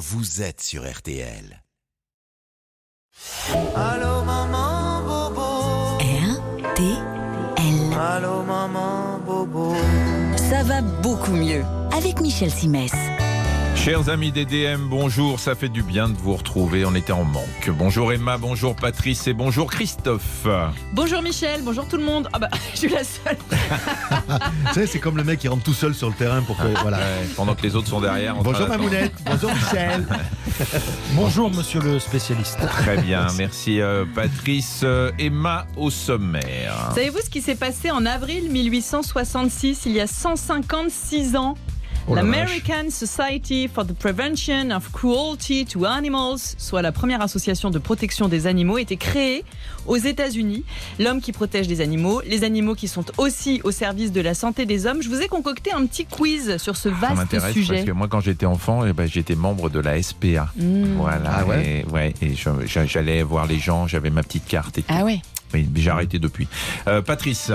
vous êtes sur RTL. Allô maman bobo. RTL. Allô maman bobo. Ça va beaucoup mieux avec Michel Simès. Chers amis des DM, bonjour, ça fait du bien de vous retrouver, on était en manque. Bonjour Emma, bonjour Patrice et bonjour Christophe. Bonjour Michel, bonjour tout le monde. Ah bah, je suis la seule. Tu sais, c'est comme le mec qui rentre tout seul sur le terrain pour que. Voilà. Ouais, pendant que les autres sont derrière. Bonjour. Mamounette, bonjour Michel. Bonjour monsieur le spécialiste. Très bien, merci euh, Patrice. Euh, Emma au sommaire. Savez-vous ce qui s'est passé en avril 1866, il y a 156 ans? Oh la L'American Society for the Prevention of Cruelty to Animals, soit la première association de protection des animaux, était créée aux États-Unis. L'homme qui protège les animaux, les animaux qui sont aussi au service de la santé des hommes. Je vous ai concocté un petit quiz sur ce Ça vaste m'intéresse sujet. parce que moi quand j'étais enfant, eh ben, j'étais membre de la SPA. Hmm. Voilà, Ah ouais et, ouais, et je- je- j'allais voir les gens, j'avais ma petite carte et tout. Ah ouais Oui, mais j'ai arrêté depuis. Euh, Patrice,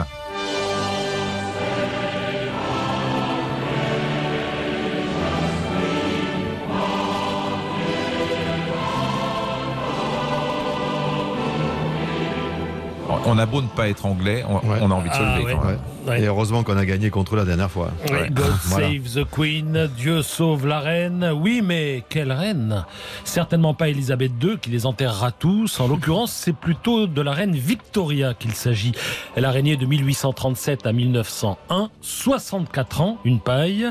on a beau ne pas être anglais, on, Ouais. on a envie de se Ah, lever ouais. quand même. Ouais. Et heureusement qu'on a gagné contre eux la dernière fois. Ouais. God Voilà. save the Queen, Dieu sauve la reine. Oui, mais quelle reine? Certainement pas Elisabeth II qui les enterrera tous. En l'occurrence, c'est plutôt de la reine Victoria qu'il s'agit. Elle a régné de 1837 à 1901, 64 ans, une paille.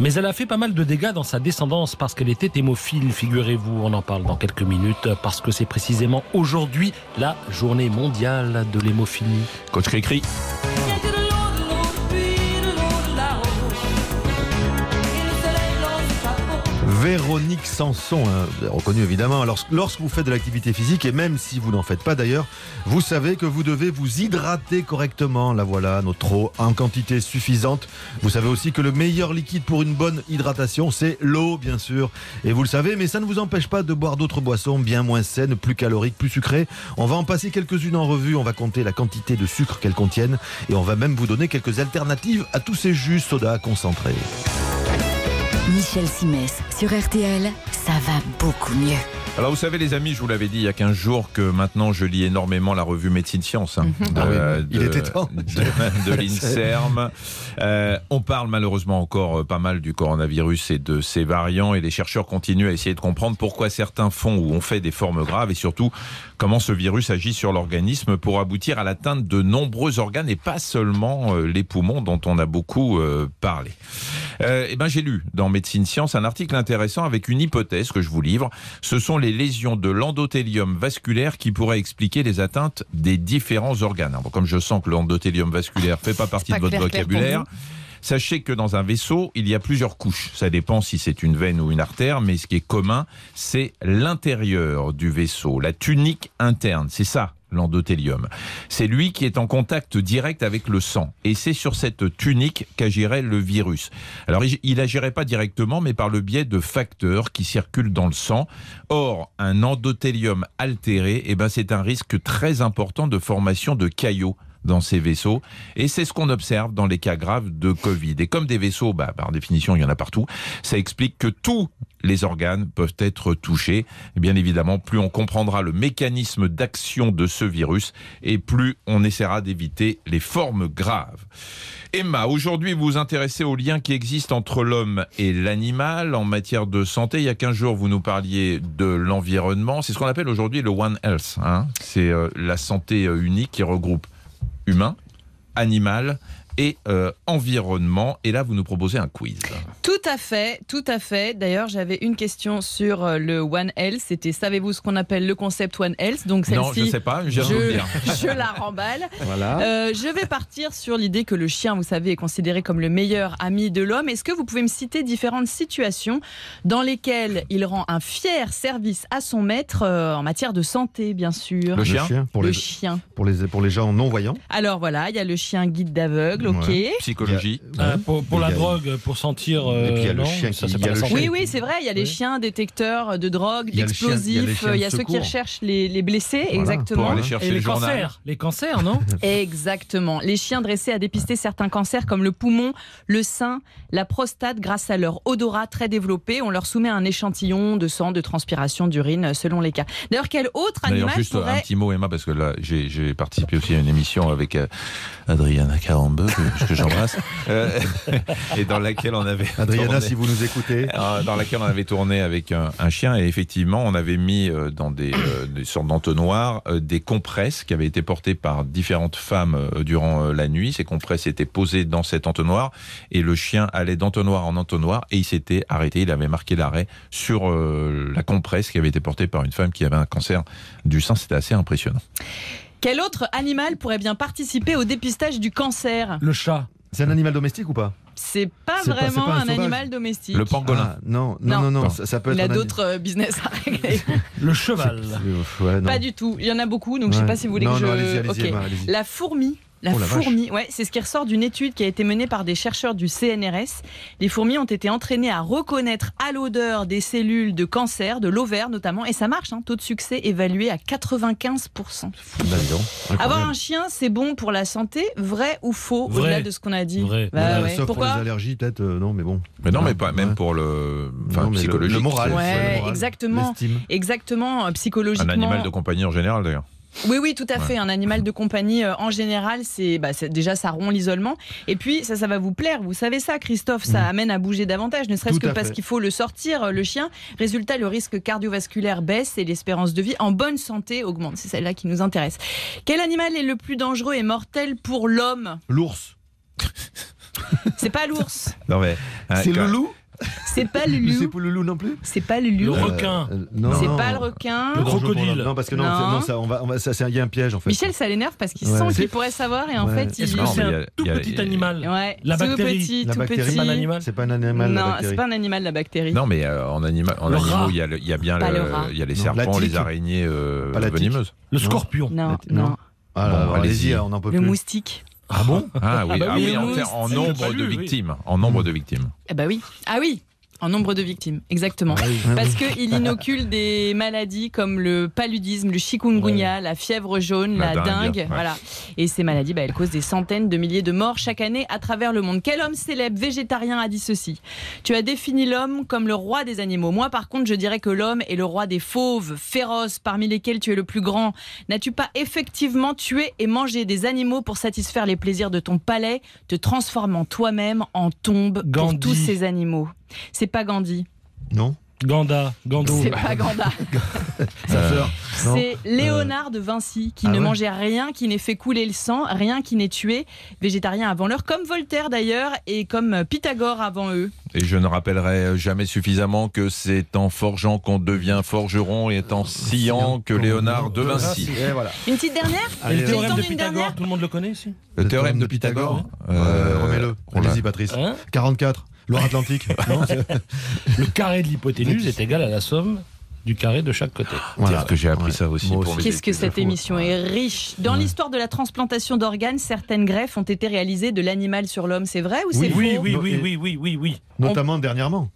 Mais elle a fait pas mal de dégâts dans sa descendance parce qu'elle était hémophile, figurez-vous. On en parle dans quelques minutes parce que c'est précisément aujourd'hui la journée mondiale de l'hémophilie. Coach Cricri. Véronique Sanson, hein, vous avez reconnu évidemment. Lorsque vous faites de l'activité physique, et même si vous n'en faites pas d'ailleurs, vous savez que vous devez vous hydrater correctement. La voilà, notre eau en quantité suffisante. Vous savez aussi que le meilleur liquide pour une bonne hydratation, c'est l'eau, bien sûr. Et vous le savez, mais ça ne vous empêche pas de boire d'autres boissons bien moins saines, plus caloriques, plus sucrées. On va en passer quelques-unes en revue. On va compter la quantité de sucre qu'elles contiennent. Et on va même vous donner quelques alternatives à tous ces jus soda concentrés. Michel Simès sur RTL. Ça va beaucoup mieux. Alors vous savez les amis, je vous l'avais dit il y a 15 jours que maintenant je lis énormément la revue Médecine Science hein, de, Ah oui, il de- était temps. de, de l'INSERM. Euh, on parle malheureusement encore euh, pas mal du coronavirus et de ses variants et les chercheurs continuent à essayer de comprendre pourquoi certains font ou ont fait des formes graves et surtout comment ce virus agit sur l'organisme pour aboutir à l'atteinte de nombreux organes et pas seulement euh, les poumons dont on a beaucoup parlé. Euh, eh ben, j'ai lu dans Médecine Science un article intéressant avec une hypothèse que je vous livre. Ce sont les lésions de l'endothélium vasculaire qui pourraient expliquer les atteintes des différents organes. Alors, comme je sens que l'endothélium vasculaire fait pas partie pas de votre clair, clair pour vocabulaire, Sachez que dans un vaisseau, il y a plusieurs couches. Ça dépend si c'est une veine ou une artère, mais ce qui est commun, c'est l'intérieur du vaisseau, la tunique interne. C'est ça, l'endothélium. C'est lui qui est en contact direct avec le sang. Et c'est sur cette tunique qu'agirait le virus. Alors, il- il agirait pas directement, mais par le biais de facteurs qui circulent dans le sang. Or, un endothélium altéré, eh ben, c'est un risque très important de formation de caillots dans ces vaisseaux. Et c'est ce qu'on observe dans les cas graves de Covid. Et comme des vaisseaux, bah, par définition, il y en a partout, ça explique que tous les organes peuvent être touchés. Et bien évidemment, plus on comprendra le mécanisme d'action de ce virus, et plus on essaiera d'éviter les formes graves. Emma, aujourd'hui, vous vous intéressez aux liens qui existent entre l'homme et l'animal en matière de santé. Il y a 15 jours, vous nous parliez de l'environnement. C'est ce qu'on appelle aujourd'hui le One Health. hein. C'est euh, la santé euh, unique qui regroupe humain, animal et euh, environnement. Et là, vous nous proposez un quiz. Tout à fait, tout à fait. D'ailleurs, j'avais une question sur euh, le One Health. C'était savez-vous ce qu'on appelle le concept One Health? Donc Non, je celle-ci, sais pas, je la remballe. Voilà. Euh, je vais partir sur l'idée que le chien, vous savez, est considéré comme le meilleur ami de l'homme. Est-ce que vous pouvez me citer différentes situations dans lesquelles il rend un fier service à son maître euh, en matière de santé, bien sûr? Le chien pour, Le les, chien. pour, les, pour les gens non-voyants. Alors voilà, il y a le chien guide d'aveugle, ok. Psychologie. Pour, pour la drogue, pour sentir euh, Et puis il y a le chien ça, qui-. Oui, oui, c'est vrai. Il y a les chiens détecteurs de drogue, d'explosifs. Il y a ceux qui recherchent les, les blessés, Voilà, exactement. pour aller chercher Et le les cancers, les cancers, non Exactement. Les chiens dressés à dépister certains cancers comme le poumon, le sein, la prostate grâce à leur odorat très développé. On leur soumet un échantillon de sang, de transpiration, d'urine selon les cas. D'ailleurs, quel autre animal juste un petit mot, Emma, parce que là, j'ai participé aussi à une émission avec euh, Adriana Carambeu, que, que j'embrasse, euh, et dans laquelle on avait Adriana, tourné- si vous nous écoutez. euh, dans laquelle on avait tourné avec un, un chien et effectivement on avait mis euh, dans des, euh, des sortes d'entonnoirs euh, des compresses qui avaient été portées par différentes femmes euh, durant euh, la nuit. Ces compresses étaient posées dans cet entonnoir et le chien allait d'entonnoir en entonnoir et il s'était arrêté. Il avait marqué l'arrêt sur euh, la compresse qui avait été portée par une femme qui avait un cancer du sein. C'était assez impressionnant. Quel autre animal pourrait bien participer au dépistage du cancer? Le chat. C'est un animal domestique ou pas? C'est pas vraiment pas un animal domestique. Le pangolin. Ah, non, non, Non. non. Ça, ça peut Il être a un ani- d'autres euh, business à régler. Le cheval. Ouais, non. Pas du tout. Il y en a beaucoup, donc je sais Ouais. pas si vous voulez non, que je. non, allez-y, allez-y, Ok. Emma. La fourmi. La Oh, la vache. fourmi, ouais, c'est ce qui ressort d'une étude qui a été menée par des chercheurs du CNRS. Les fourmis ont été entraînées à reconnaître à l'odeur des cellules de cancer, de l'ovaire notamment, et ça marche. Hein, taux de succès évalué à 95%. Bah, donc, Avoir un chien, c'est bon pour la santé, vrai ou faux, Vrai. au-delà de ce qu'on a dit? Vrai. Bah Ouais, ouais. Sauf pour Pourquoi? les allergies, peut-être, euh, non, mais bon. Mais non, mais pas même Ouais. pour le, enfin, Non, le- psychologique. le moral. c'est Ouais, le moral, exactement. L'estime. Exactement, euh, Un psychologiquement. animal de compagnie en général d'ailleurs. Oui, oui, tout à fait. Un animal de compagnie, euh, en général, c'est bah, c'est- déjà ça rompt l'isolement. Et puis, ça, ça va vous plaire. Vous savez ça, Christophe, ça amène à bouger davantage, ne serait-ce que parce qu'il faut le sortir, euh, le chien. Résultat, le risque cardiovasculaire baisse et l'espérance de vie en bonne santé augmente. C'est celle-là qui nous intéresse. Quel animal est le plus dangereux et mortel pour l'homme? L'ours. C'est pas l'ours. Non mais C'est le loup? C'est pas le C'est le loup non plus C'est pas le Le loup. requin. Euh, non, C'est pas le requin. Le crocodile. Non, parce que non, Non. c'est- non, ça, on va, on va, ça, c'est- il y a un piège en fait. Michel, ça l'énerve parce qu'il Ouais. sent C'est- qu'il pourrait savoir et en Ouais. fait, Est-ce il. que Non, c'est un tout petit animal Ouais, La tout bactérie. petit, La tout bactérie, petit. pas un animal C'est pas un animal. la Non, c'est pas un animal la bactérie. Non, mais euh, en, anima- en Le animaux, il y, a le- il y a bien Pas le- le il y a les serpents, les araignées euh, Pas venimeuses. Le scorpion. Non, Non. Ah, Bon, allez-y, on n'en peut Le plus. moustique. Ah bon? Ah oui, Ah bah ah oui, en, nombre pas de victimes. En nombre de victimes. Eh bah oui. Ah oui. En nombre de victimes, exactement. Parce qu'il inocule des maladies comme le paludisme, le chikungunya, la fièvre jaune, la, La dingue. ouais. Voilà. Et ces maladies, bah, elles causent des centaines de milliers de morts chaque année à travers le monde. Quel homme célèbre végétarien a dit ceci? Tu as défini l'homme comme le roi des animaux. Moi, par contre, je dirais que l'homme est le roi des fauves, féroces, parmi lesquels tu es le plus grand. N'as-tu pas effectivement tué et mangé des animaux pour satisfaire les plaisirs de ton palais, te transformant toi-même en tombe pour Gandhi. tous ces animaux? C'est pas Gandhi. Non Ganda. Gando. C'est pas Ganda. Sa sœur Non C'est Léonard de Vinci qui Ah ne ouais mangeait rien qui n'ait fait couler le sang, rien qui n'ait tué. Végétarien avant l'heure, comme Voltaire d'ailleurs, et comme Pythagore avant eux. Et je ne rappellerai jamais suffisamment que c'est en forgeant qu'on devient forgeron et en sciant que Léonard de Vinci. Et voilà. Une petite dernière Allez, le théorème de Pythagore, dernière tout le monde le connaît ici Le théorème de Pythagore Euh, Remets-le. on l'a- Allez-y, Patrice. Hein 44. Loire-Atlantique. Non, c'est- Le carré de l'hypoténuse est égal à la somme du carré de chaque côté. Voilà. Que j'ai appris Ouais. ça aussi Qu'est-ce que cette émission est riche Dans Ouais. l'histoire de la transplantation d'organes, certaines greffes ont été réalisées de l'animal sur l'homme. C'est vrai ou c'est Oui, faux? Oui, oui, oui, oui, oui, oui. Notamment dernièrement.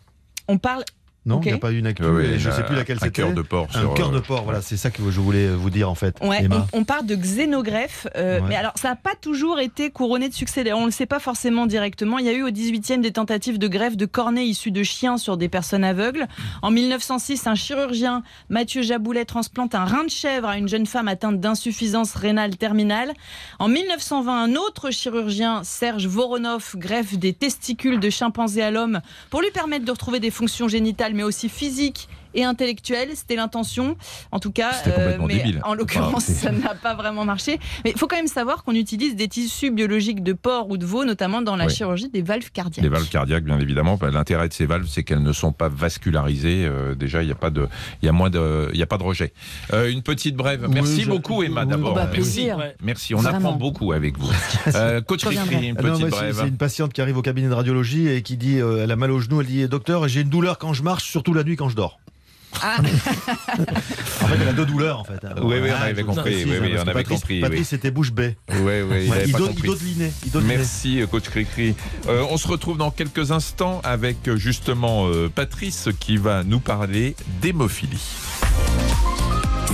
On parle. Non, il n'y a pas eu une actu. Et je ne sais un- plus laquelle Un c'était. cœur de porc. Un cœur de euh, porc, voilà, c'est ça que je voulais vous dire en fait. Ouais, Emma. on, on parle de xénogreffe, euh, Ouais. mais alors ça n'a pas toujours été couronné de succès. D'ailleurs, on ne le sait pas forcément directement. Il y a eu au 18e des tentatives de greffe de cornée issues de chiens sur des personnes aveugles. En 1906, un chirurgien, Mathieu Jaboulet, transplante un rein de chèvre à une jeune femme atteinte d'insuffisance rénale terminale. En 1920, un autre chirurgien, Serge Voronov, greffe des testicules de chimpanzé à l'homme pour lui permettre de retrouver des fonctions génitales, mais aussi physiques et intellectuelles. C'était l'intention, en tout cas. Complètement mais débile. en l'occurrence, ça n'a pas vraiment marché. Mais il faut quand même savoir qu'on utilise des tissus biologiques de porc ou de veau, notamment dans la Oui. chirurgie des valves cardiaques. Les valves cardiaques, bien évidemment. Bah, L'intérêt de ces valves, c'est qu'elles ne sont pas vascularisées. Euh, déjà, il n'y a pas de, il y a moins de, il y a pas de rejet. Euh, une petite brève. Oui, Merci je- beaucoup, Emma. D'abord, bah, Merci. Merci. On Vraiment. apprend beaucoup avec vous. Euh, Coach. Rifri, une Ah non, petite brève. C'est une patiente qui arrive au cabinet de radiologie et qui dit euh, elle a mal au genou. Elle dit docteur, j'ai une douleur quand je marche, surtout la nuit quand je dors. En fait, elle a deux douleurs, en fait. Oui, oui, on Ah, avait compris, précise, oui, oui, on avait Patrice- compris, oui. Patrice, c'était bouche bée. Oui, oui, il Ouais, il pas compris. il. Merci, euh, coach Cricri. Euh, on se retrouve dans quelques instants avec euh, justement euh, Patrice qui va nous parler d'hémophilie.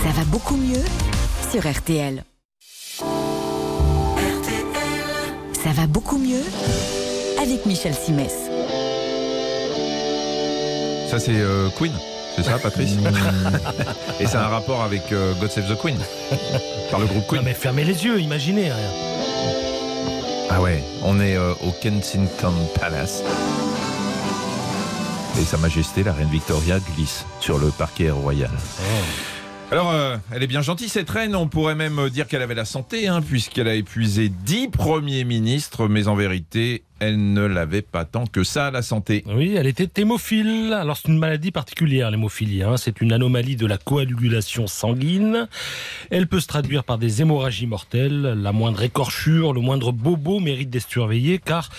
Ça va beaucoup mieux sur RTL. Ça va beaucoup mieux avec Michel Simès. Ça, c'est euh, Queen, c'est ça, Patrice Et c'est un rapport avec euh, God Save the Queen, par le groupe Non Queen. mais fermez les yeux, imaginez. rien. Ah ouais, on est euh, au Kensington Palace. Et Sa Majesté, la Reine Victoria, glisse sur le parquet royal. Alors, euh, elle est bien gentille, cette reine. On pourrait même dire qu'elle avait la santé, hein, puisqu'elle a épuisé dix premiers ministres, mais en vérité, elle ne l'avait pas tant que ça, la santé. Oui, elle était hémophile. Alors c'est une maladie particulière, l'hémophilie. hein. C'est une anomalie de la coagulation sanguine. Elle peut se traduire par des hémorragies mortelles. La moindre écorchure, le moindre bobo mérite d'être surveillé car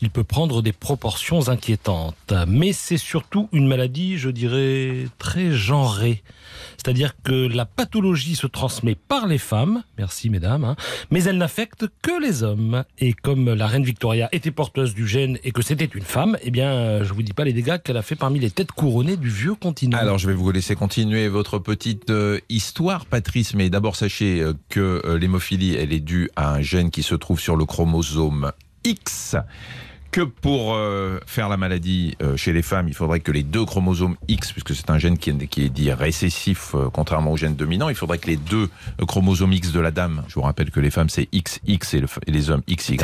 il peut prendre des proportions inquiétantes. Mais c'est surtout une maladie, je dirais, très genrée. C'est-à-dire que la pathologie se transmet par les femmes, merci mesdames, hein, mais elle n'affecte que les hommes. Et comme la reine Victoria était du gène et que c'était une femme, eh bien, euh, je vous dis pas les dégâts qu'elle a fait parmi les têtes couronnées du vieux continent. Alors, je vais vous laisser continuer votre petite euh, histoire, Patrice. Mais d'abord, sachez euh, que l'hémophilie, elle est due à un gène qui se trouve sur le chromosome X. Que pour euh, faire la maladie euh, chez les femmes, il faudrait que les deux chromosomes X, puisque c'est un gène qui est, qui est dit récessif, euh, contrairement au gène dominant, il faudrait que les deux chromosomes X de la dame, je vous rappelle que les femmes c'est XX et, le- et les hommes XY,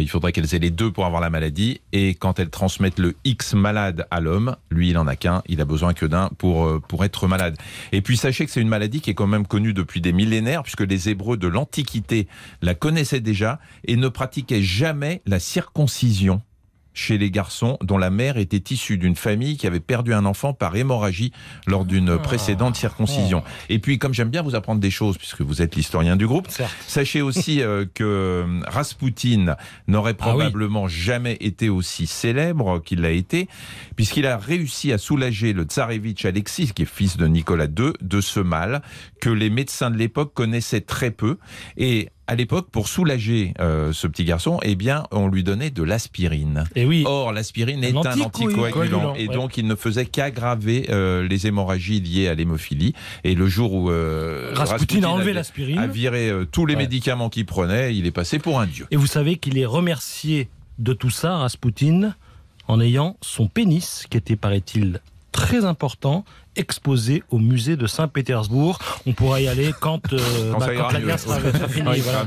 il faudrait qu'elles aient les deux pour avoir la maladie. Et quand elles transmettent le X malade à l'homme, lui, il en a qu'un. Il a besoin que d'un pour, pour être malade. Et puis, sachez que c'est une maladie qui est quand même connue depuis des millénaires, puisque les Hébreux de l'Antiquité la connaissaient déjà et ne pratiquaient jamais la circoncision chez les garçons dont la mère était issue d'une famille qui avait perdu un enfant par hémorragie lors d'une précédente circoncision. Et puis, comme j'aime bien vous apprendre des choses, puisque vous êtes l'historien du groupe, Certes. Sachez aussi euh, que euh, Raspoutine n'aurait Ah oui. probablement jamais été aussi célèbre qu'il l'a été, puisqu'il a réussi à soulager le tsarevitch Alexis, qui est fils de Nicolas II, de ce mal que les médecins de l'époque connaissaient très peu. Et à l'époque, pour soulager euh, ce petit garçon, eh bien, on lui donnait de l'aspirine. Et oui. Or, l'aspirine est Un anticoagulant, et ouais. donc il ne faisait qu'aggraver euh, les hémorragies liées à l'hémophilie. Et le jour où euh, Rasputin a enlevé l'aspirine. a viré euh, tous les Ouais. médicaments qu'il prenait, il est passé pour un dieu. Et vous savez qu'il est remercié de tout ça, Rasputin, en ayant son pénis, qui était, paraît-il, très important, exposé au musée de Saint-Pétersbourg. On pourra y aller quand, euh, Quand bah, quand la guerre sera finie. Ouais, voilà.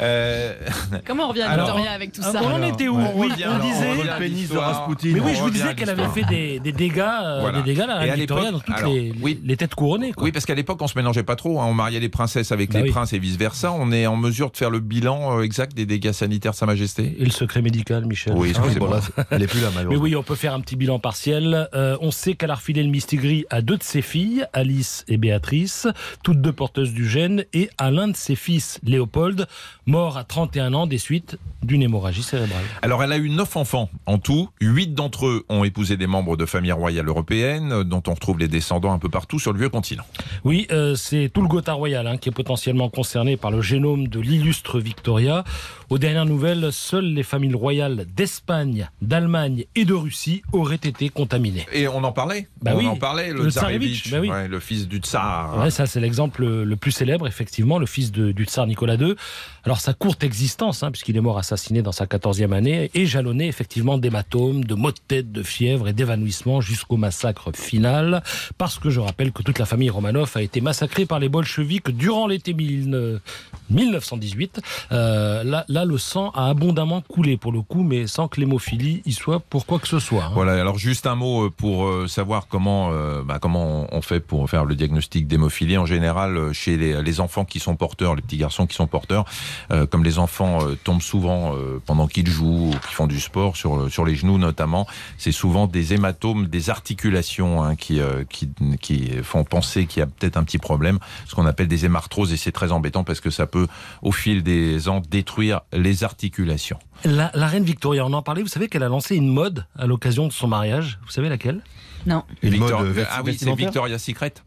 Euh, Comment on revient à Alors, Victoria avec tout ça on en était où on Oui, revient, on alors, disait. on revient Le pénis de. Rasputin. Mais oui, On je vous disais qu'elle avait fait des, des dégâts, euh, Voilà. des dégâts, la Et à Victoria, dans toutes alors, les, oui. les têtes couronnées. Quoi. Oui, parce qu'à l'époque, on se mélangeait pas trop. hein. On mariait les princesses avec Bah les oui. princes et vice-versa. On est en mesure de faire le bilan euh, exact des dégâts sanitaires de Sa Majesté Et le secret médical, Michel. Oui, Ah excusez-moi. bon, là, elle est plus là, Mais malheureusement. oui, on peut faire un petit bilan partiel. On sait qu'elle a refilé le mistigris à deux de ses filles, Alice et Béatrice, toutes deux porteuses du gène, et à l'un de ses fils, Léopold, mort à 31 ans des suites d'une hémorragie cérébrale. Alors, elle a eu neuf enfants en tout. Huit d'entre eux ont épousé des membres de familles royales européennes, euh, dont on retrouve les descendants un peu partout sur le vieux continent. Oui, euh, c'est tout le Gotha royal hein, qui est potentiellement concerné par le génome de l'illustre Victoria. Aux dernières nouvelles, seules les familles royales d'Espagne, d'Allemagne et de Russie auraient été contaminées. Et on en parlait Bah On oui, en parlait, le, le tsarevitch, tsarevitch, bah oui. ouais, le fils du tsar. Ouais, ça c'est l'exemple le plus célèbre, effectivement, le fils de- du tsar Nicolas II. Alors sa courte existence, hein, puisqu'il est mort assassiné dans sa 14e année, est jalonnée effectivement d'hématomes, de maux de tête, de fièvre et d'évanouissement jusqu'au massacre final, parce que je rappelle que toute la famille Romanov a été massacrée par les bolcheviks durant l'été 1000 1918. Euh, là, là, le sang a abondamment coulé pour le coup, mais sans que l'hémophilie y soit pour quoi que ce soit. hein. Voilà, alors juste un mot euh, pour euh, savoir comment, euh, bah, comment on fait pour faire le diagnostic d'hémophilie. En général, chez les enfants qui sont porteurs, les petits garçons qui sont porteurs, euh, comme les enfants euh, tombent souvent euh, pendant qu'ils jouent ou qu'ils font du sport, sur, sur les genoux notamment, c'est souvent des hématomes, des articulations hein, qui, euh, qui, qui font penser qu'il y a peut-être un petit problème, ce qu'on appelle des hémarthroses, et c'est très embêtant parce que ça peut, au fil des ans, détruire les articulations. La, la reine Victoria, on en parlait, vous savez qu'elle a lancé une mode à l'occasion de son mariage. Vous savez laquelle? Non. Victor- mode, ah oui, c'est Victoria's Secret.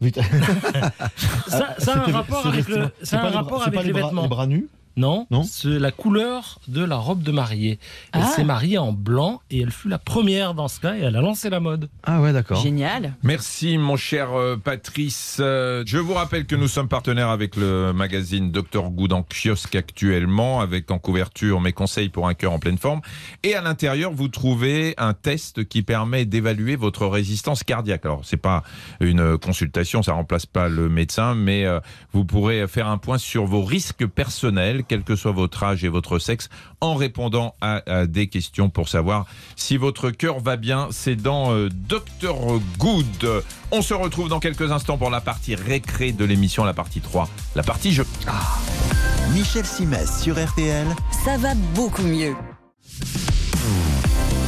Ça, ça a un rapport avec le, ça a un rapport avec les bras- vêtements. Les bras nus Non, Non c'est la couleur de la robe de mariée. Elle Ah. s'est mariée en blanc et elle fut la première dans ce cas et elle a lancé la mode. Ah ouais, d'accord. Génial. Merci mon cher euh, Patrice. Euh, Je vous rappelle que nous sommes partenaires avec le magazine Dr Good en kiosque actuellement, avec en couverture mes conseils pour un cœur en pleine forme. Et à l'intérieur, vous trouvez un test qui permet d'évaluer votre résistance cardiaque. Alors c'est pas une consultation, ça remplace pas le médecin, mais euh, vous pourrez faire un point sur vos risques personnels, quel que soit votre âge et votre sexe, en répondant à, à des questions pour savoir si votre cœur va bien. C'est dans euh, Dr Good. On se retrouve dans quelques instants pour la partie récré de l'émission, la partie 3, la partie jeu. Michel Simès sur RTL. Ça va beaucoup mieux.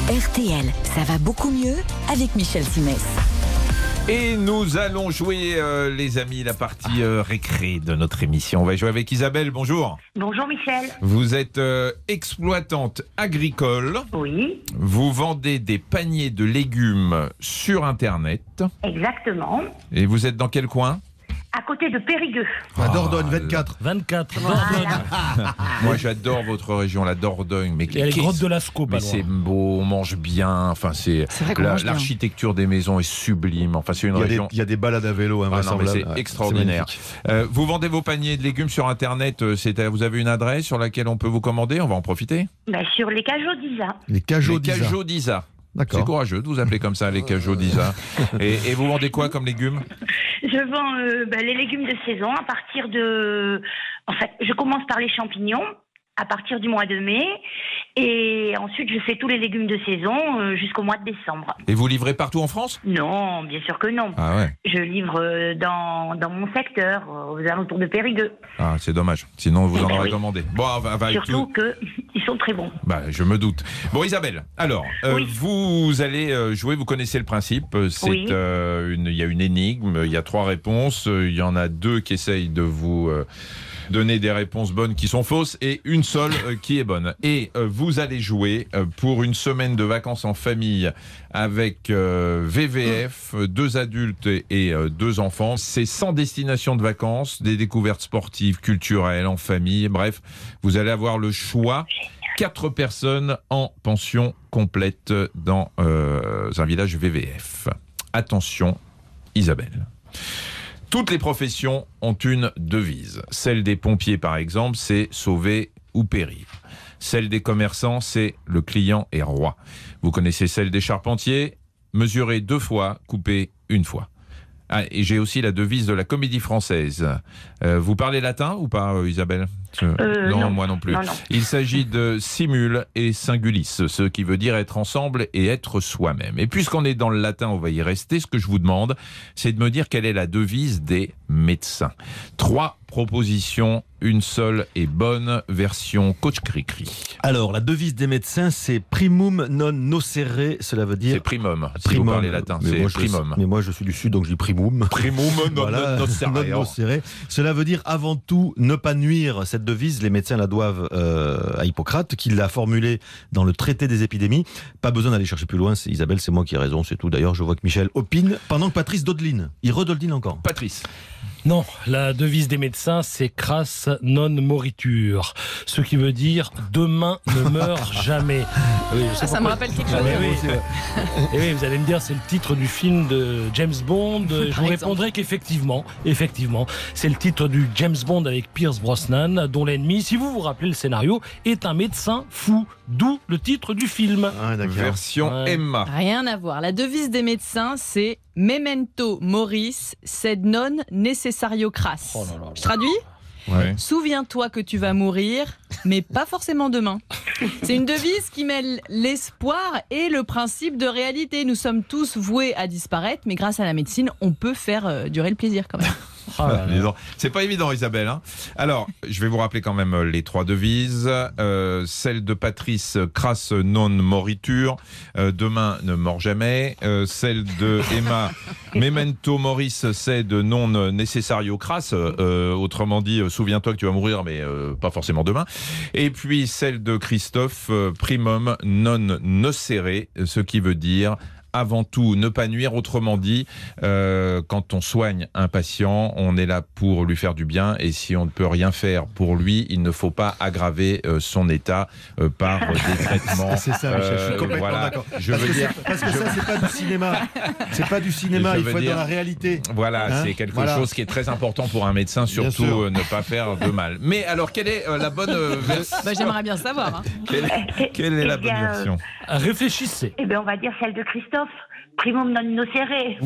RTL, ça va beaucoup mieux avec Michel Simès. Et nous allons jouer, euh, les amis, la partie euh, récré de notre émission. On va jouer avec Isabelle. Bonjour. Bonjour Michel. Vous êtes euh, exploitante agricole. Oui, Vous vendez des paniers de légumes sur Internet. exactement. Et vous êtes dans quel coin? À côté de Périgueux. À Dordogne, 24. 24, Voilà. Dordogne. Moi, j'adore votre région, la Dordogne. Mais Et les qu'est-ce- grottes de Lascaux, pas Mais loin. c'est beau, on mange bien. Enfin, c'est C'est vrai qu'on la- mange bien. l'architecture des maisons est sublime. Enfin, c'est une Il y, a des, région. il y a des balades à vélo Ah non, mais invraisemblables. c'est Ouais, extraordinaire. magnifique. Euh, vous vendez vos paniers de légumes sur Internet. euh, c'est- vous avez une adresse sur laquelle on peut vous commander. On va en profiter? Ben, sur les cajots d'Isa. Les cajots les d'Isa. cajots d'Isa. C'est courageux de vous appeler comme ça, les cajots d'Isa. Et, et vous vendez quoi comme légumes Je vends euh, ben, les légumes de saison à partir de... En fait, je commence par les champignons à partir du mois de mai. Et ensuite, je fais tous les légumes de saison euh, jusqu'au mois de décembre. Et vous livrez partout en France? Non, bien sûr que non. Ah ouais. Je livre euh, dans, dans mon secteur, euh, aux alentours de Périgueux. Ah, c'est dommage. Sinon, vous en ben aurez oui. commandé. Bon, avec avec Surtout tout- que ils sont très bons. Bah, je me doute. Bon, Isabelle, alors, euh, Oui. vous allez jouer, vous connaissez le principe. C'est Oui. euh, une, il y a une énigme, il y a trois réponses, il y en a deux qui essayent de vous euh, donner des réponses bonnes qui sont fausses et une seule euh, qui est bonne. Et euh, vous allez jouer euh, pour une semaine de vacances en famille avec VVF, deux adultes et, deux enfants. C'est sans destination de vacances, des découvertes sportives, culturelles, en famille. Bref, vous allez avoir le choix. Quatre personnes en pension complète dans un village VVF. Attention, Isabelle. Toutes les professions ont une devise. Celle des pompiers, par exemple, c'est sauver ou périr. Celle des commerçants, c'est le client est roi. Vous connaissez celle des charpentiers? Mesurer deux fois, couper une fois. Ah, et j'ai aussi la devise de la comédie française. Euh, vous parlez latin ou pas, euh, Isabelle? Euh, non, non. moi non plus. Non, non. Il s'agit de simul et singulis, ce qui veut dire être ensemble et être soi-même. Et puisqu'on est dans le latin, on va y rester. Ce que je vous demande, c'est de me dire quelle est la devise des médecins. Trois propositions, une seule et bonne version coach Cricri. Alors, la devise des médecins, c'est primum non nocere. Cela veut dire. C'est primum, si primum. vous parlez latin. Mais moi, je- primum. mais moi, je suis du Sud, donc je dis primum. Primum non, Voilà, non, non, non nocere. Cela veut dire avant tout ne pas nuire. Cette devise, les médecins la doivent euh, à Hippocrate, qui l'a formulée dans le traité des épidémies. Pas besoin d'aller chercher plus loin. C'est Isabelle, c'est moi qui ai raison, c'est tout. D'ailleurs, je vois que Michel opine pendant que Patrice dodeline. Il redodeline encore. Patrice. Non, la devise des médecins, c'est crasse non moritur. Ce qui veut dire demain ne meurt jamais. Oui, Ah, ça me rappelle quelque Ah, chose. mais oui. Et oui, vous allez me dire, c'est le titre du film de James Bond. Je vous exemple. répondrai qu'effectivement, effectivement, c'est le titre du James Bond avec Pierce Brosnan, dont l'ennemi, si vous vous rappelez le scénario, est un médecin fou. D'où le titre du film. Ah. Version Ouais. Emma. Rien à voir. La devise des médecins, c'est Memento moris, sed non necessario cras. Oh là là là. Je traduis Ouais. Souviens-toi que tu vas mourir, mais pas forcément demain. C'est une devise qui mêle l'espoir et le principe de réalité. Nous sommes tous voués à disparaître, mais grâce à la médecine, on peut faire euh, durer le plaisir quand même. Ah donc, C'est pas évident, Isabelle. hein. Alors, je vais vous rappeler quand même euh, les trois devises. Euh, celle de Patrice, crasse non moritur. Euh, demain ne mort jamais. Euh, celle de Emma, memento moris, c'est de non necessario crasse. Autrement dit, souviens-toi que tu vas mourir, mais pas forcément demain. Et puis celle de Christophe, primum non nocere, ce qui veut dire avant tout ne pas nuire. Autrement dit, euh, quand on soigne un patient, on est là pour lui faire du bien et si on ne peut rien faire pour lui, il ne faut pas aggraver euh, son état euh, par euh, des traitements. C'est ça, Michel, je suis complètement voilà. d'accord. Je Parce veux que, dire, parce que ça, c'est pas du cinéma. C'est pas du cinéma, Je il veux faut être dire- dans la réalité. Voilà, Hein c'est quelque Voilà. chose qui est très important pour un médecin, surtout euh, ne pas faire de mal. Mais alors, quelle est euh, la bonne euh, version Bah, J'aimerais bien savoir. hein. quelle, est- quelle est la Eh bonne bien, euh, version Réfléchissez. Eh bien, on va dire celle de Christophe. Primum non nocere.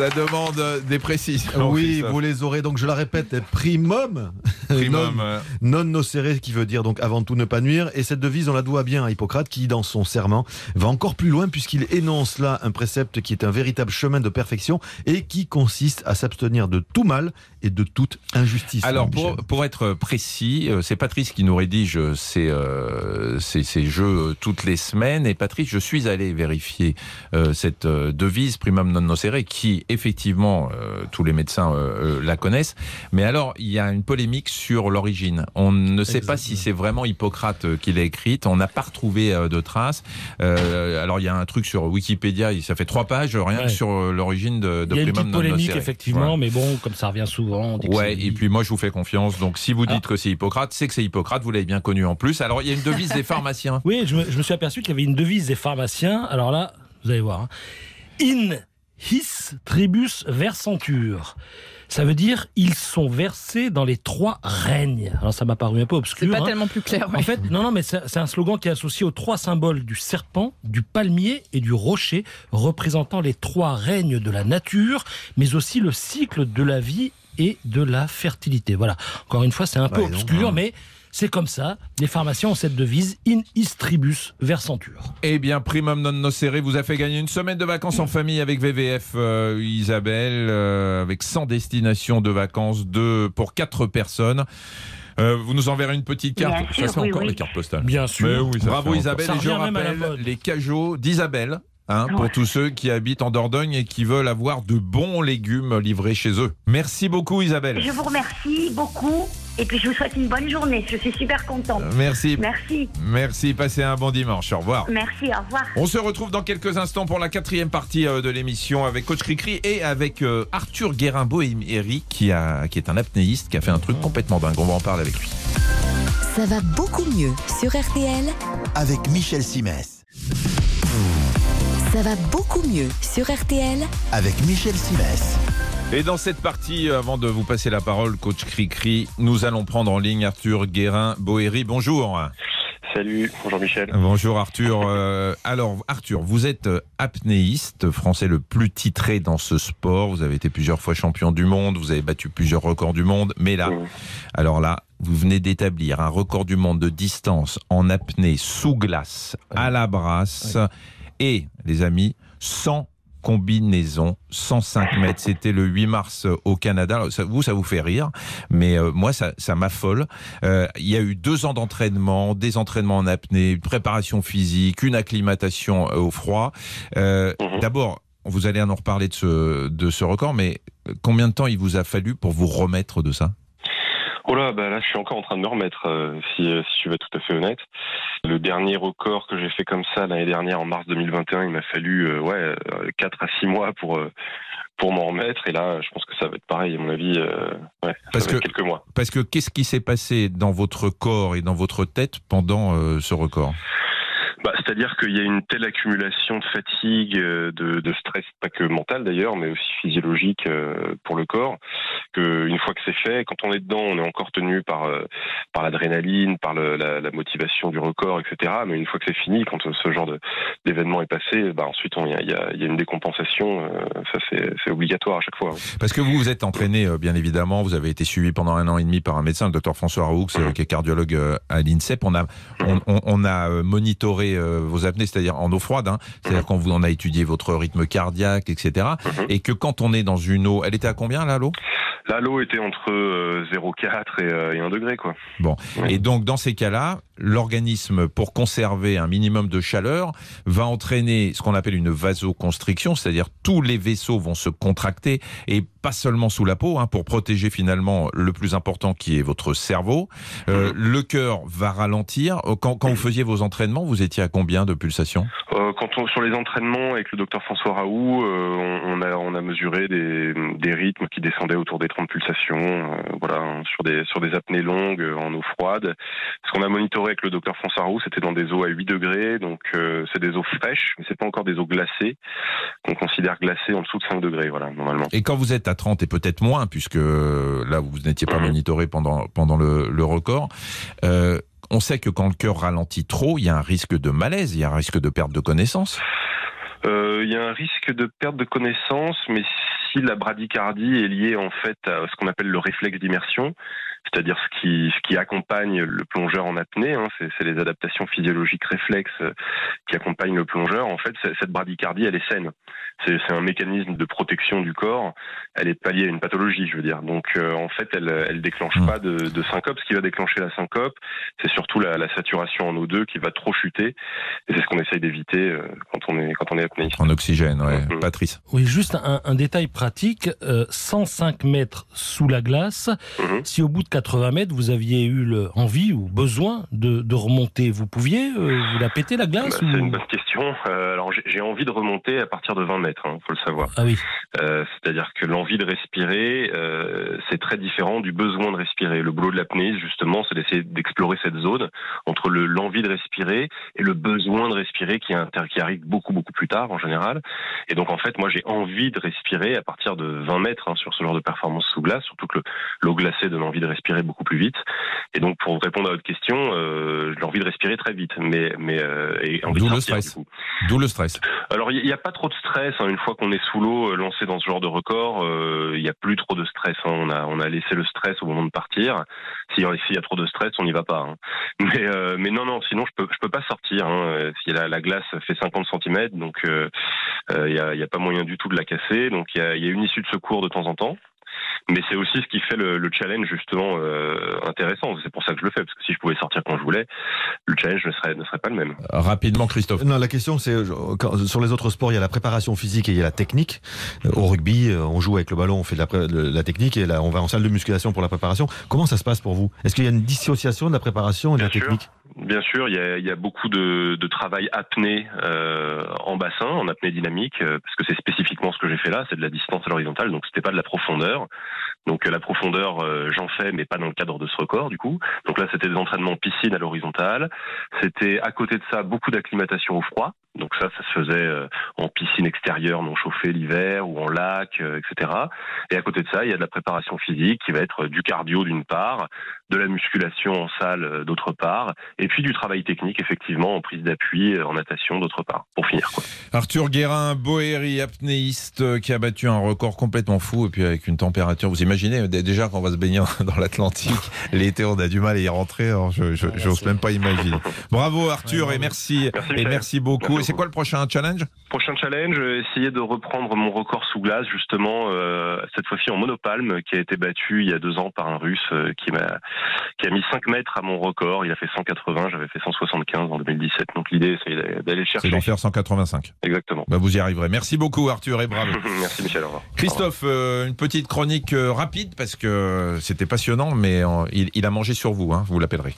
Ça demande des précisions. Oui, Christophe. vous les aurez donc, je la répète, primum. Primum, Non, euh, non nocere, qui veut dire donc avant tout ne pas nuire. Et cette devise, on la doit bien à Hippocrate, qui dans son serment va encore plus loin, puisqu'il énonce là un précepte qui est un véritable chemin de perfection et qui consiste à s'abstenir de tout mal et de toute injustice. Alors, pour, pour être précis, euh, c'est Patrice qui nous rédige ces, euh, ces, ces jeux euh, toutes les semaines. Et Patrice, je suis allé vérifier euh, cette devise primum non nocere, qui effectivement, euh, tous les médecins euh, euh, la connaissent. Mais alors, il y a une polémique sur l'origine. On ne sait pas si c'est vraiment Hippocrate euh, qui l'a écrite. On n'a pas retrouvé euh, de traces. Euh, alors, il y a un truc sur Wikipédia, ça fait trois pages, rien Ouais. que sur l'origine de, de Il y a une petite polémique, effectivement, mais bon, comme ça revient souvent. Ouais, et puis moi je vous fais confiance. Donc si vous dites Ah. que c'est Hippocrate, c'est que c'est Hippocrate, vous l'avez bien connu en plus. Alors il y a une devise des pharmaciens. Oui, je me, je me suis aperçu qu'il y avait une devise des pharmaciens. Alors là, vous allez voir. hein. In his tribus versantur. Ça veut dire ils sont versés dans les trois règnes. Alors ça m'a paru un peu C'est obscur. pas hein. tellement plus clair. En fait, non, non, mais c'est c'est un slogan qui est associé aux trois symboles du serpent, du palmier et du rocher, représentant les trois règnes de la nature, mais aussi le cycle de la vie et de la fertilité. Voilà. Encore une fois, c'est un peu donc, obscur, hein. mais c'est comme ça. Les pharmaciens ont cette devise in istribus versantur. Eh bien, Primum non nocere vous a fait gagner une semaine de vacances en famille avec VVF euh, Isabelle, euh, avec 100 destinations de vacances de, pour 4 personnes. Euh, vous nous enverrez une petite carte. Bien ça, sûr, oui, encore oui. les cartes postales. Bien sûr. Mais oui, ça Bravo, Isabelle. Et je rappelle les cajots d'Isabelle. hein, pour tous ceux qui habitent en Dordogne et qui veulent avoir de bons légumes livrés chez eux. Merci beaucoup Isabelle. Je vous remercie beaucoup. Et puis, je vous souhaite une bonne journée. Je suis super contente. Merci. Merci. Merci, passez un bon dimanche. Au revoir. Merci. Au revoir. On se retrouve dans quelques instants pour la quatrième partie euh, de l'émission avec Coach Cricri et avec euh, Arthur et Eric qui, a, qui est un apnéiste qui a fait un truc complètement dingue. On va en parler avec lui. Ça va beaucoup mieux sur RTL. Avec Michel Simès. Ça va beaucoup mieux sur RTL. Avec Michel Simès. Et dans cette partie, avant de vous passer la parole, Coach Cricri, nous allons prendre en ligne Arthur Guérin Boéry. Bonjour. Salut, bonjour Michel. Bonjour Arthur. Euh, alors Arthur, vous êtes euh, apnéiste français le plus titré dans ce sport. Vous avez été plusieurs fois champion du monde, vous avez battu plusieurs records du monde. Mais là, alors là, vous venez d'établir un record du monde de distance en apnée sous glace à la brasse. Et les amis, 100 combinaisons, 105 mètres. C'était le 8 mars euh, au Canada. Alors, ça, vous, ça vous fait rire, mais euh, moi, ça, ça m'affole. Euh, il y a eu deux ans d'entraînement, des entraînements en apnée, une préparation physique, une acclimatation au froid. Euh, Mhm. D'abord, vous allez en reparler de ce, de ce record, mais combien de temps il vous a fallu pour vous remettre de ça? Oh là, bah là, je suis encore en train de me remettre, euh, si, euh, si je vais être tout à fait honnête. Le dernier record que j'ai fait comme ça l'année dernière, en mars 2021, il m'a fallu euh, ouais, 4 à 6 mois pour, euh, pour m'en remettre. Et là, je pense que ça va être pareil, à mon avis. ouais, Parce ça va que- être quelques mois. Parce que qu'est-ce qui s'est passé dans votre corps et dans votre tête pendant ce record? Bah, C'est-à-dire qu'il y a une telle accumulation de fatigue, euh, de, de stress, pas que mental d'ailleurs, mais aussi physiologique euh, pour le corps, qu'une fois que c'est fait, quand on est dedans, on est encore tenu par, euh, par l'adrénaline, par le- la, la motivation du record, etc. Mais une fois que c'est fini, quand ce genre d'événement est passé, bah, ensuite il y a, y y une décompensation, ça c'est obligatoire à chaque fois. hein. Parce que vous vous êtes entraîné, bien évidemment, vous avez été suivi pendant un an et demi par un médecin, le docteur François Raoux, qui est cardiologue à l'INSEP. On a, on, a monitoré euh, vos apnées, c'est-à-dire en eau froide, hein. c'est-à-dire qu'on vous on a étudié votre rythme cardiaque, etc. Mhm. Et que quand on est dans une eau, elle était à combien là l'eau? Là, l'eau était entre euh, 0,4 et, euh, et 1 degré, quoi. Bon. Et donc, dans ces cas-là, l'organisme, pour conserver un minimum de chaleur, va entraîner ce qu'on appelle une vasoconstriction, c'est-à-dire tous les vaisseaux vont se contracter et pas seulement sous la peau, hein, pour protéger finalement le plus important qui est votre cerveau. Euh, le cœur va ralentir. Euh, Quand, vous faisiez vos entraînements, vous étiez à combien de pulsations? Euh, quand on, sur les entraînements avec le docteur François Raoult, euh, on, on a, on a mesuré des, des rythmes qui descendaient autour des 30 pulsations, voilà, hein, sur des, sur des apnées longues en eau froide. Ce qu'on a monitoré avec le docteur Raoult, c'était dans des eaux à 8 degrés, donc euh, c'est des eaux fraîches, mais c'est pas encore des eaux glacées, qu'on considère glacées en dessous de 5 degrés, voilà, normalement. Et quand vous êtes à 30 et peut-être moins, puisque là vous n'étiez pas Mhm. monitoré pendant, pendant le, le record, euh, on sait que quand le cœur ralentit trop, il y a un risque de malaise, il y a un risque de perte de connaissance. Euh, Il y a un risque de perte de connaissance, mais si la bradycardie est liée en fait à ce qu'on appelle le réflexe d'immersion, c'est-à-dire ce qui, ce qui accompagne le plongeur en apnée, hein, c'est les adaptations physiologiques réflexes euh, qui accompagnent le plongeur. En fait, cette bradycardie, elle est saine. C'est c'est un mécanisme de protection du corps. Elle est pas liée à une pathologie, je veux dire. Donc, euh, en fait, elle, elle déclenche Mm. pas de, de syncope. Ce qui va déclencher la syncope, c'est surtout la, la saturation en O2 qui va trop chuter. Et c'est ce qu'on essaye d'éviter euh, quand on est quand on est apnéiste. En oxygène, ouais. Mhm. Patrice. Oui, juste un, un détail pratique. euh, 105 mètres sous la glace. Mhm. Si au bout de 80 mètres, vous aviez eu le- envie ou besoin de, de remonter, vous pouviez euh, vous la péter la Bah, glace c'est ou... une bonne question. Euh, alors j'ai- j'ai envie de remonter à partir de 20 mètres, il faut le savoir. Ah oui. Euh, C'est-à-dire que l'envie de respirer, euh, c'est très différent du besoin de respirer. Le boulot de l'apnée, justement, c'est d'essayer d'explorer cette zone entre le- l'envie de respirer et le besoin de respirer qui, inter- qui arrive beaucoup beaucoup plus tard en général. Et donc en fait, moi j'ai envie de respirer à partir de 20 mètres hein, sur ce genre de performance sous glace, surtout que le- l'eau glacée donne envie de respirer beaucoup plus vite. Et donc pour répondre à votre question, euh, j'ai envie de respirer très vite, mais mais et envie D'où le stress. D'où le stress. Alors, il n'y a pas trop de stress. Hein. Une fois qu'on est sous l'eau, euh, lancé dans ce genre de record, euh, il n'y a plus trop de stress. hein. On, a, on a laissé le stress au moment de partir. S'il y a- trop de stress, on n'y va pas. hein. Mais, euh, mais non, non, sinon, je peux, je peux pas sortir. Hein. Si la, la glace fait 50 cm, donc il n'y a, a pas moyen du tout de la casser. Donc, il y y a une issue de secours de temps en temps. Mais c'est aussi ce qui fait le, le challenge justement euh, intéressant. C'est pour ça que je le fais, parce que si je pouvais sortir quand je voulais, le challenge ne serait, ne serait pas le même. Rapidement, Christophe. Non, la question c'est euh, quand- sur les autres sports, il y a la préparation physique et il y a la technique. Euh, Au rugby, euh, on joue avec le ballon, on fait de la, de la technique et là, on va en salle de musculation pour la préparation. Comment ça se passe pour vous? Est-ce qu'il y a une dissociation de la préparation et de la sûr. technique? Bien sûr, il y a, beaucoup de, travail apnée euh, en bassin, en apnée dynamique, euh, parce que c'est spécifiquement ce que j'ai fait là, c'est de la distance à l'horizontale, donc c'était pas de la profondeur. Donc euh, la profondeur, j'en fais, mais pas dans le cadre de ce record du coup. Donc là, c'était des entraînements piscine à l'horizontale. C'était à côté de ça beaucoup d'acclimatation au froid. Donc ça, ça se faisait euh, en piscine extérieure non chauffée l'hiver ou en lac, euh, etc. Et à côté de ça, il y a de la préparation physique qui va être du cardio d'une part, de la musculation en salle euh, d'autre part, et puis du travail technique effectivement en prise d'appui, euh, en natation d'autre part, pour finir. Quoi. Arthur Guérin, boéry, apnéiste, euh, qui a battu un record complètement fou, et puis avec une température, vous imaginez, euh, déjà quand on va se baigner dans l'Atlantique, l'été, on a du mal à y rentrer, alors je je- j'ose même pas imaginer. Bravo Arthur, et merci, Merci, et merci beaucoup. Merci et c'est quoi le prochain challenge? Prochain challenge, euh, essayer de reprendre mon record sous glace justement, euh, cette fois-ci en monopalme, qui a été battu il y a deux ans par un Russe euh, qui m'a qui a mis 5 mètres à mon record. Il a fait 180, j'avais fait 175 en 2017. Donc l'idée, c'est d'aller le C'est chercher. d'en faire 185. Exactement. Bah, vous y arriverez. Merci beaucoup Arthur, et bravo. Merci Michel, au revoir. Christophe, euh, une petite chronique rapide parce que c'était passionnant, mais il, il a mangé sur vous, hein, vous l'appellerez.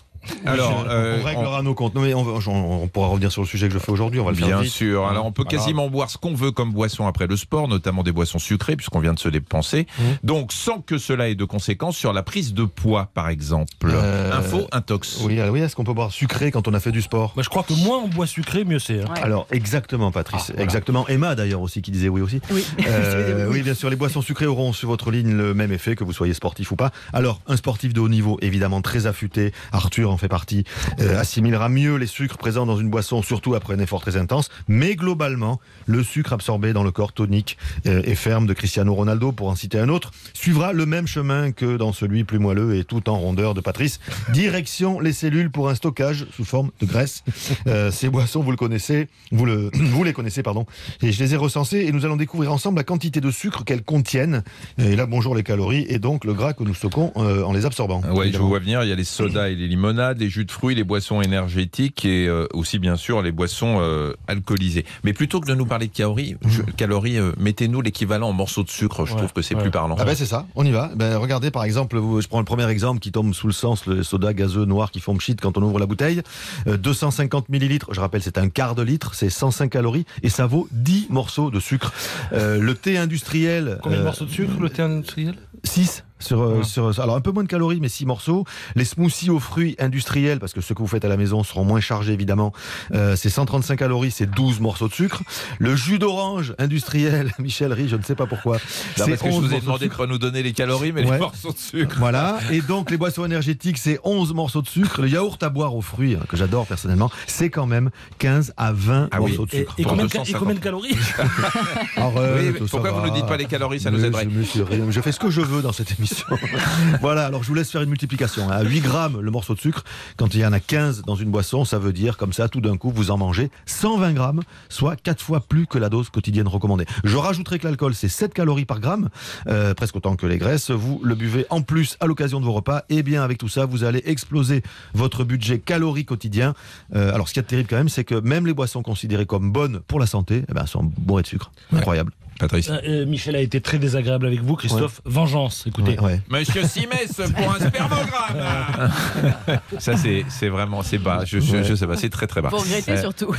Alors, euh, on réglera nos comptes. Non, mais on, va- on- on pourra revenir sur le sujet que je fais aujourd'hui. On va le faire Bien vite. sûr. Alors, on peut Voilà. quasiment boire ce qu'on veut comme boisson après le sport, notamment des boissons sucrées, puisqu'on vient de se dépenser. Mmh. Donc, sans que cela ait de conséquences sur la prise de poids, par exemple. Euh, Info, intox. Oui, alors oui est-ce qu'on peut boire sucré quand on a fait du sport? Bah, je crois que moins on boit sucré, mieux c'est. hein. Ouais. Alors exactement, Patrice. Ah, voilà. Exactement. Emma d'ailleurs aussi qui disait oui aussi. Oui. Euh, oui, bien sûr, les boissons sucrées auront sur votre ligne le même effet que vous soyez sportif ou pas. Alors, un sportif de haut niveau, évidemment très affûté, Arthur en fait partie, euh, assimilera mieux les sucres présents dans une boisson, surtout après un effort très intense. Mais globalement, le sucre absorbé dans le corps tonique euh, et ferme de Cristiano Ronaldo, pour en citer un autre, suivra le même chemin que dans celui plus moelleux et tout en rondeur de Patrice. Direction les cellules pour un stockage sous forme de graisse. Euh, ces boissons, vous le connaissez, vous, le, vous les connaissez, pardon. Et je les ai recensées et nous allons découvrir ensemble la quantité de sucre qu'elles contiennent. Et là, bonjour les calories et donc le gras que nous stockons en les absorbant. Ouais, je évidemment. vous vois venir, il y a les sodas et les limonades, les jus de fruits, les boissons énergétiques et euh, aussi bien sûr les boissons euh, alcoolisées. Mais plutôt que de nous parler de calories, je- calories euh, mettez-nous l'équivalent en morceaux de sucre, je Ouais, trouve que c'est ouais. plus parlant. Ah ben c'est ça, on y va. Ben regardez par exemple, vous- je prends le premier exemple qui tombe sous le sens, le soda gazeux noir qui font pchit quand on ouvre la bouteille. Euh, 250 millilitres, je rappelle c'est un quart de litre, c'est 105 calories et ça vaut 10 morceaux de sucre. Euh, le thé industriel, Combien de morceaux de sucre, le thé industriel? 6 sur, euh, Ouais. sur, alors un peu moins de calories, mais 6 morceaux. Les smoothies aux fruits industriels, parce que ceux que vous faites à la maison seront moins chargés évidemment, euh, c'est 135 calories, c'est 12 morceaux de sucre. Le jus d'orange industriel, Michel rit, je ne sais pas pourquoi. Non, c'est parce que je 11 vous ai de demandé de nous donner les calories, mais Ouais. les morceaux de sucre. Voilà, et donc les boissons énergétiques, c'est 11 morceaux de sucre. Le yaourt à boire aux fruits, hein, que j'adore personnellement, c'est quand même 15 à 20 Ah oui. morceaux de Et, sucre. et combien, de, 250. et combien de calories Arrête, Oui, pourquoi vous ne nous dites pas les calories, ça nous aiderait. Je fais ce que je veux dans cette émission. voilà, alors je vous laisse faire une multiplication. hein. À 8 grammes le morceau de sucre, quand il y en a 15 dans une boisson, ça veut dire comme ça, tout d'un coup, vous en mangez 120 grammes, soit 4 fois plus que la dose quotidienne recommandée. Je rajouterai que l'alcool, c'est 7 calories par gramme, euh, presque autant que les graisses. Vous le buvez en plus à l'occasion de vos repas. Et bien, avec tout ça, vous allez exploser votre budget calories quotidien. Euh, alors, ce qui est terrible quand même, c'est que même les boissons considérées comme bonnes pour la santé, eh ben, sont bourrées de sucre. Incroyable. Patrice. Euh, euh, Michel a été très désagréable avec vous, Christophe. Vengeance, écoutez. Ouais, ouais. Monsieur Simès pour un spermogramme. Ça c'est c'est vraiment c'est bas. Je, je, je sais pas, c'est très très bas. Pour regretter Euh, surtout.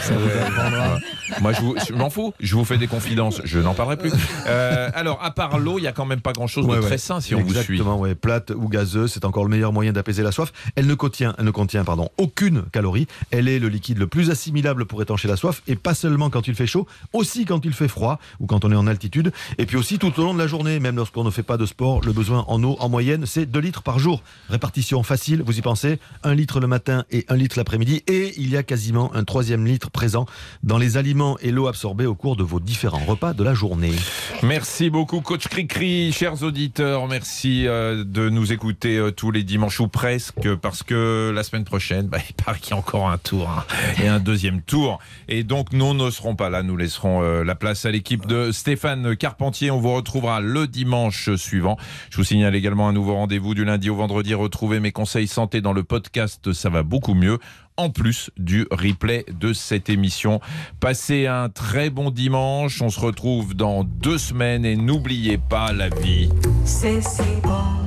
Moi, je, vous- je m'en fous. Je vous fais des confidences. Je n'en parlerai plus. Euh, alors, à part l'eau, il y a quand même pas grand-chose Ouais, de ouais. très sain si on vous suit. Exactement, ouais. Plate ou gazeuse, c'est encore le meilleur moyen d'apaiser la soif. Elle ne contient, elle ne contient pardon, aucune calorie. Elle est le liquide le plus assimilable pour étancher la soif, et pas seulement quand il fait chaud, aussi quand il fait froid ou quand on est en altitude, et puis aussi tout au long de la journée, même lorsqu'on ne fait pas de sport. Le besoin en eau, en moyenne, c'est 2 litres par jour. Répartition facile, vous y pensez 1 litre le matin et 1 litre l'après-midi, et il y a quasiment un troisième litre présent dans les aliments et l'eau absorbée au cours de vos différents repas de la journée. Merci beaucoup, coach Cricri, chers auditeurs. Merci euh, de nous écouter euh, tous les dimanches ou presque, parce que la semaine prochaine, bah, il paraît qu'il y a encore un tour hein, et un deuxième tour. Et donc, nous ne serons pas là. Nous laisserons euh, la place à l'équipe de Stéphane Carpentier. On vous retrouvera le dimanche suivant. Je vous signale également un nouveau rendez-vous du lundi au vendredi. Retrouvez mes conseils santé dans le podcast. Ça va beaucoup mieux en plus du replay de cette émission. Passez un très bon dimanche. On se retrouve dans deux semaines et n'oubliez pas la vie. C'est si bon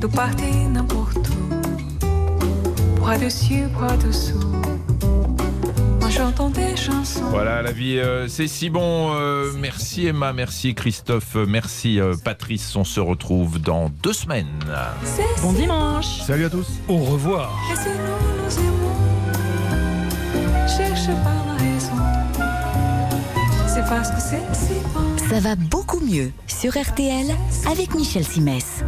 de partir n'importe où, dessus, dessous, des chansons. Voilà, la vie, euh, c'est si bon. Euh, merci Emma, merci Christophe, merci euh, Patrice. On se retrouve dans deux semaines. C'est Bon dimanche. Salut à tous Au revoir. Et si nous nous aimons, cherche pas la raison. C'est parce que c'est si bon, Ça va beaucoup mieux sur RTL avec Michel Simès.